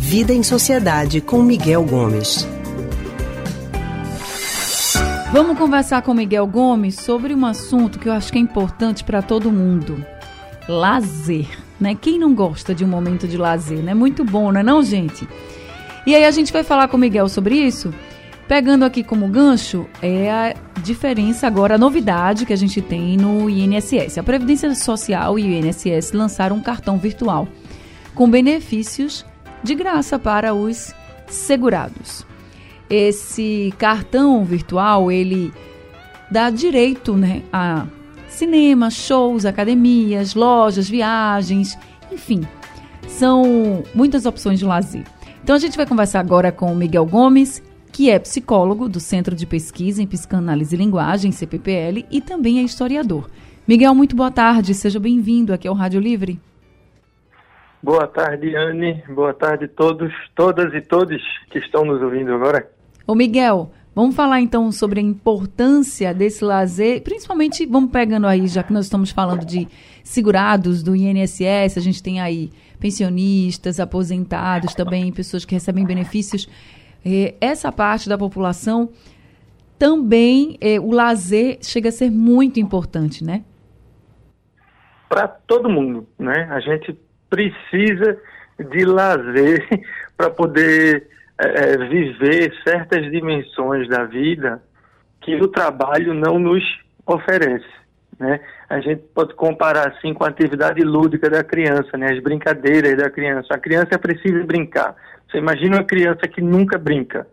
Vida em Sociedade com Miguel Gomes. Vamos conversar com Miguel Gomes sobre um assunto que eu acho que é importante para todo mundo: lazer. Né? Quem não gosta de um momento de lazer? É né? muito bom, não é, não, gente? E aí a gente vai falar com o Miguel sobre isso. Pegando aqui como gancho, é a diferença agora, a novidade que a gente tem no INSS. A Previdência Social e o INSS lançaram um cartão virtual com benefícios de graça para os segurados. Esse cartão virtual, ele dá direito né, a cinema, shows, academias, lojas, viagens, enfim, são muitas opções de lazer. Então a gente vai conversar agora com o Miguel Gomes, que é psicólogo do Centro de Pesquisa em Psicanálise e Linguagem, CPPL, e também é historiador. Miguel, muito boa tarde, seja bem-vindo aqui ao Rádio Livre. Boa tarde, Anne. Boa tarde a todos, todas e todos que estão nos ouvindo agora. Ô Miguel, vamos falar então sobre a importância desse lazer, principalmente vamos pegando aí, já que nós estamos falando de segurados do INSS, a gente tem aí pensionistas, aposentados também, pessoas que recebem benefícios. É, essa parte da população também é, o lazer chega a ser muito importante, né? Para todo mundo, né? A gente precisa de lazer para poder é, viver certas dimensões da vida que o trabalho não nos oferece. Né? A gente pode comparar assim com a atividade lúdica da criança, né? as brincadeiras da criança. A criança precisa brincar. Você imagina uma criança que nunca brinca.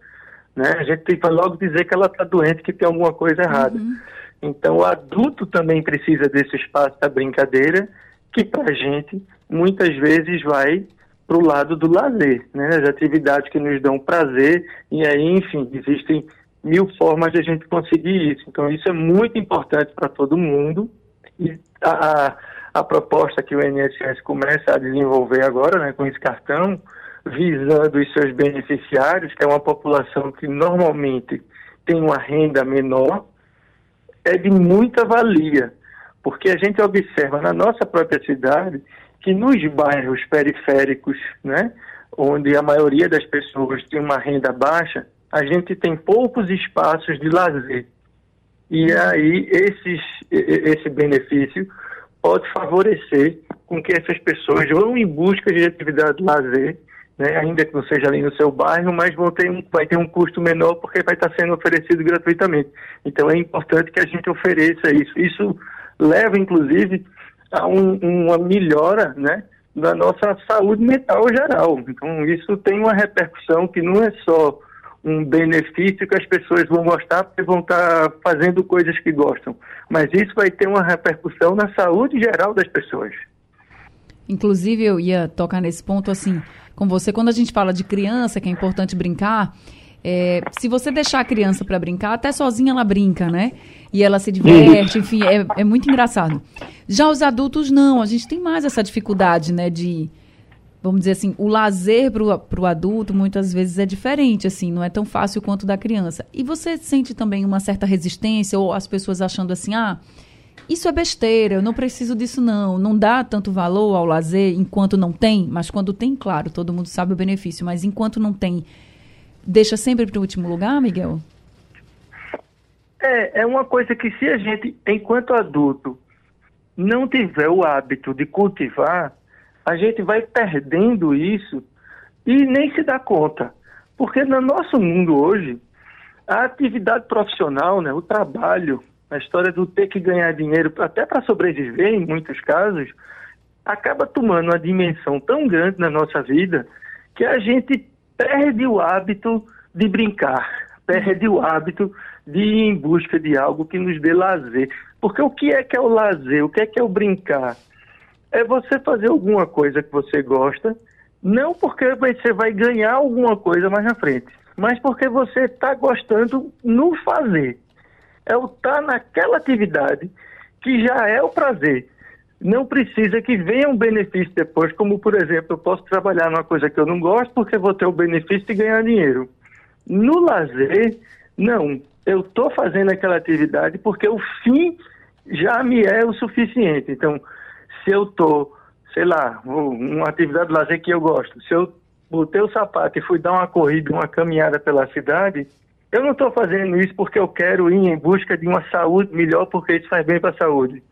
Né? A gente tem que logo dizer que ela está doente, que tem alguma coisa errada. Uhum. Então, o adulto também precisa desse espaço da brincadeira, que para a gente muitas vezes vai para o lado do lazer, né? As atividades que nos dão prazer, e aí, enfim, existem mil formas de a gente conseguir isso. Então, isso é muito importante para todo mundo. E a, a proposta que o INSS começa a desenvolver agora, né, com esse cartão, visando os seus beneficiários, que é uma população que normalmente tem uma renda menor, é de muita valia, porque a gente observa na nossa própria cidade que nos bairros periféricos, né, onde a maioria das pessoas tem uma renda baixa, a gente tem poucos espaços de lazer. E aí esses, esse benefício pode favorecer com que essas pessoas vão em busca de atividade de lazer, né, ainda que não seja ali no seu bairro, mas vão ter um, vai ter um custo menor porque vai estar sendo oferecido gratuitamente. Então é importante que a gente ofereça isso. Isso leva, inclusive, a um, uma melhora né, da nossa saúde mental geral. Então, isso tem uma repercussão que não é só um benefício que as pessoas vão gostar porque vão estar fazendo coisas que gostam, mas isso vai ter uma repercussão na saúde geral das pessoas. Inclusive, eu ia tocar nesse ponto assim com você, quando a gente fala de criança, que é importante brincar, é, se você deixar a criança para brincar, até sozinha ela brinca, né? E ela se diverte, enfim, é, é muito engraçado. Já os adultos, não. A gente tem mais essa dificuldade, né? De, vamos dizer assim, o lazer para o adulto muitas vezes é diferente, assim, não é tão fácil quanto da criança. E você sente também uma certa resistência ou as pessoas achando assim, ah, isso é besteira, eu não preciso disso não, não dá tanto valor ao lazer enquanto não tem, mas quando tem, claro, todo mundo sabe o benefício, mas enquanto não tem, deixa sempre para o último lugar, Miguel? É, é uma coisa que se a gente, enquanto adulto, não tiver o hábito de cultivar, a gente vai perdendo isso e nem se dá conta. Porque no nosso mundo hoje, a atividade profissional, né, o trabalho, a história do ter que ganhar dinheiro até para sobreviver, em muitos casos, acaba tomando uma dimensão tão grande na nossa vida que a gente perde o hábito de brincar, perde o hábito de ir em busca de algo que nos dê lazer. Porque o que é que é o lazer? O que é que é o brincar? É você fazer alguma coisa que você gosta, não porque você vai ganhar alguma coisa mais na frente, mas porque você está gostando no fazer. É o estar tá naquela atividade que já é o prazer não precisa que venha um benefício depois, como por exemplo, eu posso trabalhar numa coisa que eu não gosto porque vou ter o benefício de ganhar dinheiro. No lazer, não. Eu estou fazendo aquela atividade porque o fim já me é o suficiente. Então, se eu estou sei lá, uma atividade de lazer que eu gosto. Se eu botei o sapato e fui dar uma corrida, uma caminhada pela cidade, eu não estou fazendo isso porque eu quero ir em busca de uma saúde melhor, porque isso faz bem para a saúde.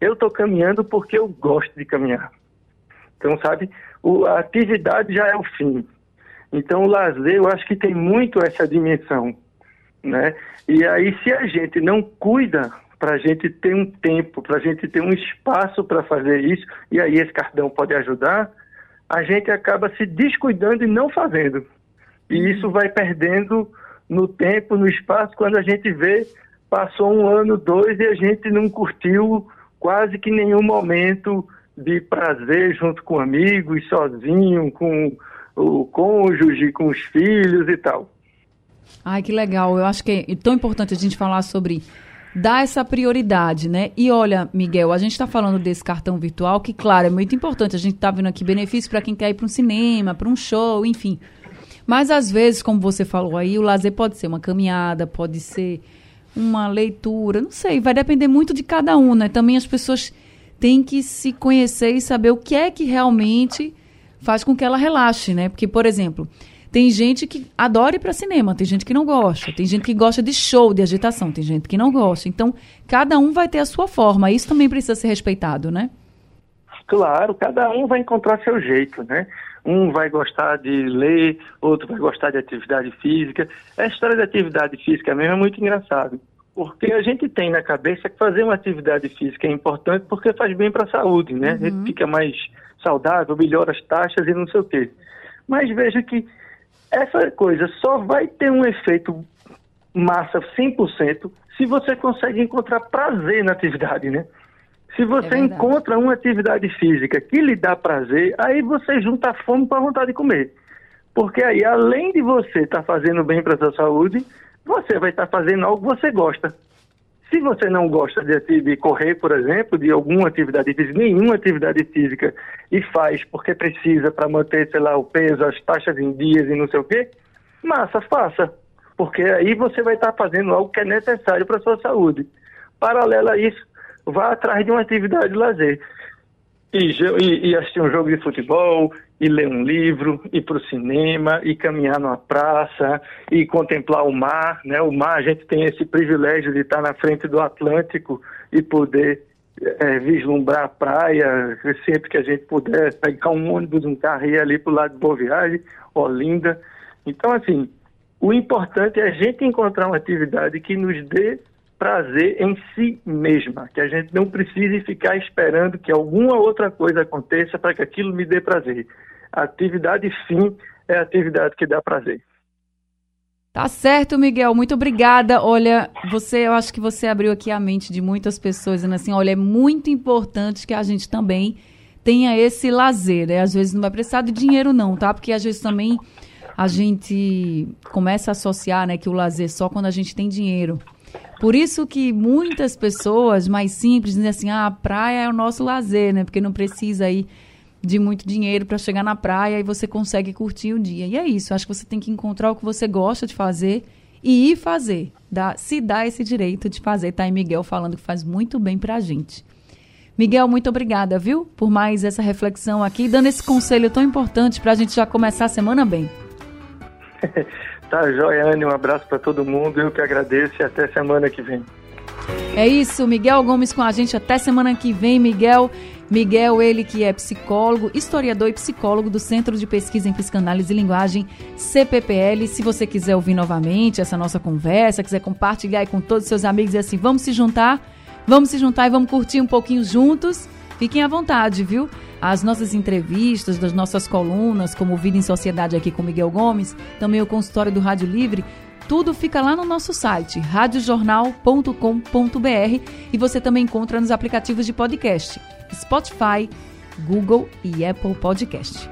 Eu estou caminhando porque eu gosto de caminhar. Então, sabe, o, a atividade já é o fim. Então, o lazer, eu acho que tem muito essa dimensão, né? E aí, se a gente não cuida para a gente ter um tempo, para a gente ter um espaço para fazer isso, e aí esse cartão pode ajudar, a gente acaba se descuidando e não fazendo. E uhum. isso vai perdendo no tempo, no espaço, quando a gente vê, passou um ano, dois, e a gente não curtiu quase que nenhum momento de prazer junto com amigos, sozinho, com o cônjuge, com os filhos e tal. Ai, que legal. Eu acho que é tão importante a gente falar sobre dar essa prioridade, né? E olha, Miguel, a gente está falando desse cartão virtual, que, claro, é muito importante. A gente está vendo aqui benefícios para quem quer ir para um cinema, para um show, enfim. Mas, às vezes, como você falou aí, o lazer pode ser uma caminhada, pode ser uma leitura, não sei, vai depender muito de cada um, né? Também as pessoas têm que se conhecer e saber o que é que realmente faz com que ela relaxe, né? Porque, por exemplo, tem gente que adora ir para cinema, tem gente que não gosta, tem gente que gosta de show, de agitação, tem gente que não gosta. Então, cada um vai ter a sua forma. Isso também precisa ser respeitado, né? Claro, cada um vai encontrar seu jeito, né? Um vai gostar de ler, outro vai gostar de atividade física. A história da atividade física mesmo é muito engraçado, porque a gente tem na cabeça que fazer uma atividade física é importante porque faz bem para a saúde, né? Uhum. A gente fica mais saudável, melhora as taxas e não sei o quê. Mas veja que essa coisa só vai ter um efeito massa 100% se você consegue encontrar prazer na atividade, né? Se você é encontra uma atividade física que lhe dá prazer, aí você junta a fome com a vontade de comer. Porque aí, além de você estar tá fazendo bem para a sua saúde, você vai estar tá fazendo algo que você gosta. Se você não gosta de, de, correr, por exemplo, de alguma atividade física, nenhuma atividade física, e faz porque precisa para manter, sei lá, o peso, as taxas em dias e não sei o quê, massa, faça. Porque aí você vai estar fazendo algo que é necessário para a sua saúde. Paralelo a isso, vá atrás de uma atividade de lazer. E, e, e assistir um jogo de futebol, e ler um livro, ir para o cinema, e caminhar numa praça, e contemplar o mar, né? O mar, a gente tem esse privilégio de estar na frente do Atlântico e poder é, vislumbrar a praia sempre que a gente puder, pegar um ônibus, um carro e ir ali para o lado de Boa Viagem, Olinda. Então, assim, o importante é a gente encontrar uma atividade que nos dê prazer em si mesma, que a gente não precise ficar esperando que alguma outra coisa aconteça para que aquilo me dê prazer. A atividade fim é a atividade que dá prazer. Tá certo, Miguel. Muito obrigada. Olha, você, eu acho que você abriu aqui a mente de muitas pessoas, dizendo assim, olha, é muito importante que a gente também tenha esse lazer, né? Às vezes não vai precisar de dinheiro não, tá? Porque às vezes também a gente começa a associar, né, que o lazer só quando a gente tem dinheiro. Por isso que muitas pessoas mais simples dizem assim, ah, a praia é o nosso lazer, né? Porque não precisa ir de muito dinheiro para chegar na praia e você consegue curtir o dia. E é isso, acho que você tem que encontrar o que você gosta de fazer e ir fazer. Dá, se dá esse direito de fazer. Tá aí Miguel falando que faz muito bem pra gente. Miguel, muito obrigada, viu? Por mais essa reflexão aqui, dando esse conselho tão importante para a gente já começar a semana bem. Tá, Joiane, um abraço para todo mundo. Eu que agradeço e até semana que vem. É isso, Miguel Gomes com a gente até semana que vem, Miguel. Miguel, ele que é psicólogo, historiador e psicólogo do Centro de Pesquisa em Psicanálise e Linguagem, CPPL. Se você quiser ouvir novamente essa nossa conversa, quiser compartilhar com todos os seus amigos e assim, vamos se juntar, vamos se juntar e vamos curtir um pouquinho juntos. Fiquem à vontade, viu? As nossas entrevistas, das nossas colunas, como Vida em Sociedade aqui com Miguel Gomes, também o consultório do Rádio Livre, tudo fica lá no nosso site, radiojornal.com.br e você também encontra nos aplicativos de podcast, Spotify, Google e Apple Podcast.